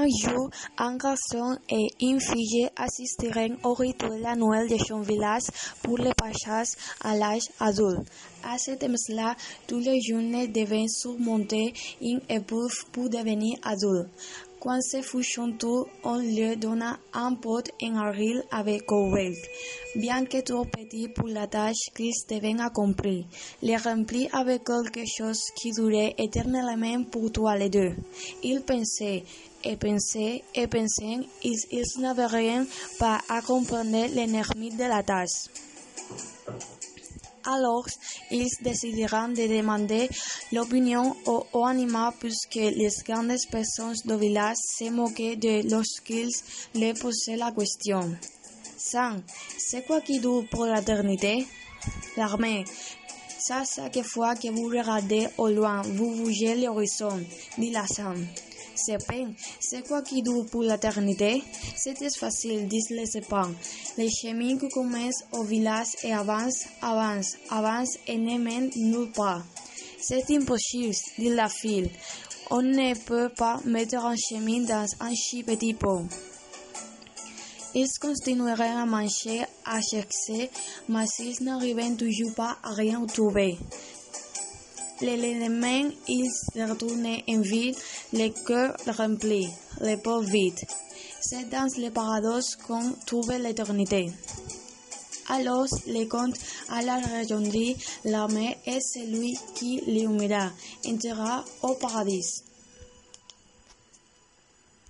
Un jour, un garçon et une fille assisteront au rituel annuel de son village pour le passage à l'âge adulte. À ce thème-là, tous les jeunes devaient surmonter une épreuve pour devenir adultes. Quand ce fut tour, on leur donna un pot en argile avec couvercle. Bien que trop petit pour la tâche qu'ils devaient accomplir, les remplit avec quelque chose qui durait éternellement pour toi les deux. Ils pensaient, et pensaient, et pensaient, ils, ils n'avaient pas à comprendre l'énergie de la tâche. Alors, ils décideront de demander l'opinion aux, aux animaux puisque les grandes personnes du village se moquaient de lorsqu'ils leur posaient la question. Sang, c'est quoi qui dure pour l'éternité? L'armée. Ça, chaque fois que vous regardez au loin, vous bougez l'horizon, dit la sang. Serpent, c'est quoi qui dure pour l'éternité? C'était facile, disent les serpents. Les chemins qui commencent au village et avancent, avancent, avancent et ne mènent nulle part. C'est impossible, dit la fille. On ne peut pas mettre un chemin dans un si petit pot. Ils continueraient à manger, à chercher, mais ils n'arrivaient toujours pas à rien trouver. Le lendemain, ils retournaient en ville, le cœur rempli, les peaux vides. C'est dans le paradoxe qu'on trouve l'éternité. Alors, le comte à la rejoindre, l'armée est celui qui l'humera, entrera au paradis.